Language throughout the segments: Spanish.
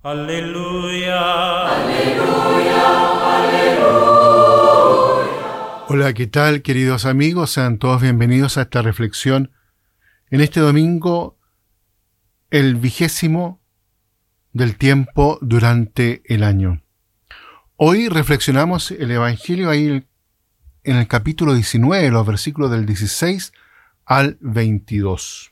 Aleluya. Aleluya. Aleluya. Hola, ¿qué tal queridos amigos? Sean todos bienvenidos a esta reflexión en este domingo, el vigésimo del tiempo durante el año. Hoy reflexionamos el Evangelio ahí en el capítulo 19, los versículos del 16 al 22.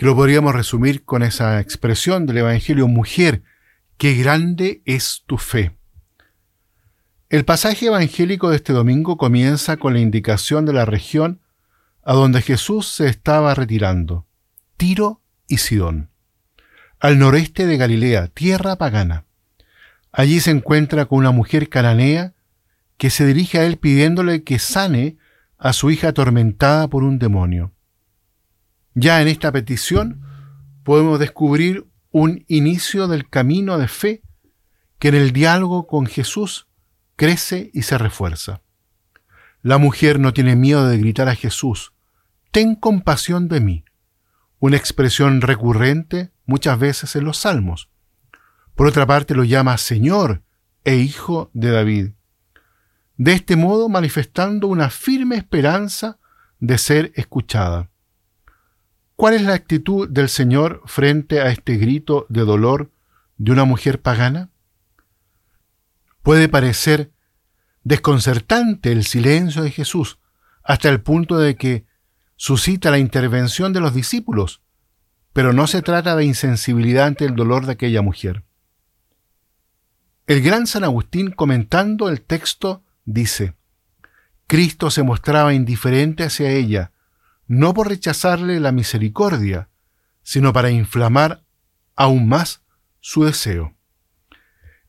Que lo podríamos resumir con esa expresión del Evangelio, mujer, qué grande es tu fe. El pasaje evangélico de este domingo comienza con la indicación de la región a donde Jesús se estaba retirando, Tiro y Sidón, al noreste de Galilea, tierra pagana. Allí se encuentra con una mujer cananea que se dirige a él pidiéndole que sane a su hija atormentada por un demonio. Ya en esta petición podemos descubrir un inicio del camino de fe que en el diálogo con Jesús crece y se refuerza. La mujer no tiene miedo de gritar a Jesús, Ten compasión de mí, una expresión recurrente muchas veces en los salmos. Por otra parte lo llama Señor e Hijo de David. De este modo manifestando una firme esperanza de ser escuchada. ¿Cuál es la actitud del Señor frente a este grito de dolor de una mujer pagana? Puede parecer desconcertante el silencio de Jesús hasta el punto de que suscita la intervención de los discípulos, pero no se trata de insensibilidad ante el dolor de aquella mujer. El gran San Agustín comentando el texto dice, Cristo se mostraba indiferente hacia ella, no por rechazarle la misericordia, sino para inflamar aún más su deseo.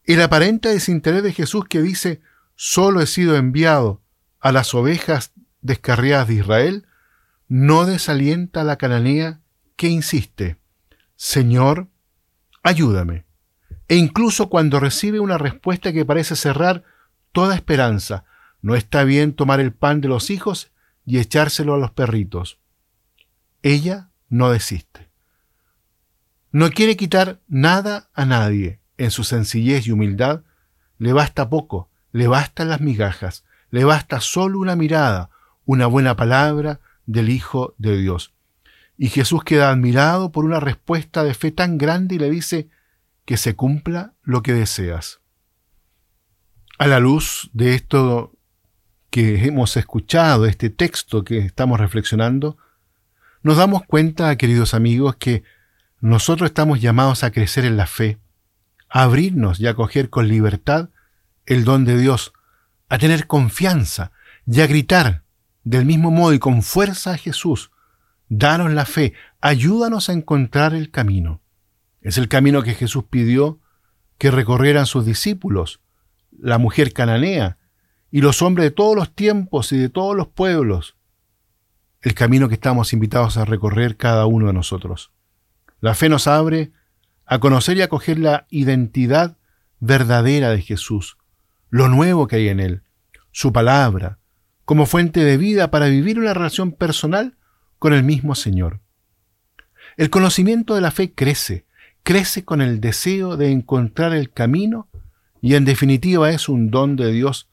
El aparente desinterés de Jesús que dice, solo he sido enviado a las ovejas descarriadas de Israel, no desalienta a la cananea que insiste, Señor, ayúdame. E incluso cuando recibe una respuesta que parece cerrar toda esperanza, no está bien tomar el pan de los hijos y echárselo a los perritos. Ella no desiste. No quiere quitar nada a nadie, en su sencillez y humildad, le basta poco, le bastan las migajas, le basta solo una mirada, una buena palabra del Hijo de Dios. Y Jesús queda admirado por una respuesta de fe tan grande y le dice que se cumpla lo que deseas. A la luz de esto que hemos escuchado, este texto que estamos reflexionando, nos damos cuenta, queridos amigos, que nosotros estamos llamados a crecer en la fe, a abrirnos y a acoger con libertad el don de Dios, a tener confianza y a gritar del mismo modo y con fuerza a Jesús, danos la fe, ayúdanos a encontrar el camino. Es el camino que Jesús pidió que recorrieran sus discípulos, la mujer cananea y los hombres de todos los tiempos y de todos los pueblos, el camino que estamos invitados a recorrer cada uno de nosotros. La fe nos abre a conocer y acoger la identidad verdadera de Jesús, lo nuevo que hay en Él, su palabra, como fuente de vida para vivir una relación personal con el mismo Señor. El conocimiento de la fe crece, crece con el deseo de encontrar el camino y en definitiva es un don de Dios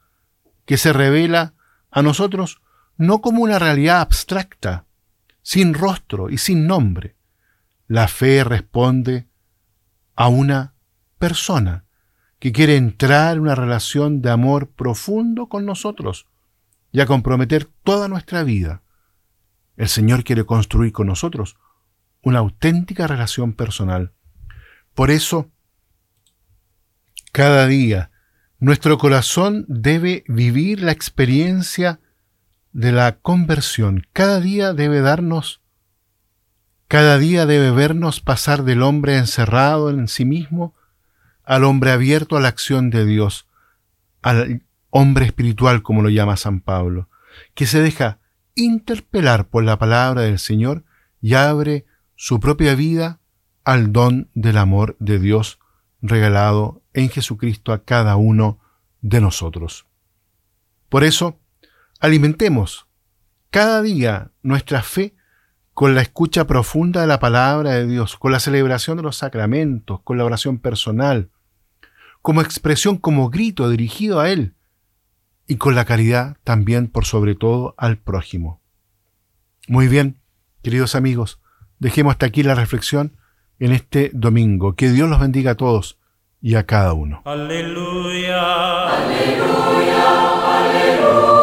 que se revela a nosotros no como una realidad abstracta, sin rostro y sin nombre. La fe responde a una persona que quiere entrar en una relación de amor profundo con nosotros y a comprometer toda nuestra vida. El Señor quiere construir con nosotros una auténtica relación personal. Por eso, cada día, nuestro corazón debe vivir la experiencia de la conversión. Cada día debe darnos cada día debe vernos pasar del hombre encerrado en sí mismo al hombre abierto a la acción de Dios, al hombre espiritual, como lo llama San Pablo, que se deja interpelar por la palabra del Señor y abre su propia vida al don del amor de Dios regalado en Jesucristo a cada uno de nosotros. Por eso, alimentemos cada día nuestra fe con la escucha profunda de la palabra de Dios, con la celebración de los sacramentos, con la oración personal, como expresión, como grito dirigido a Él, y con la caridad también por sobre todo al prójimo. Muy bien, queridos amigos, dejemos hasta aquí la reflexión en este domingo. Que Dios los bendiga a todos y a cada uno. Aleluya. Aleluya. Aleluya.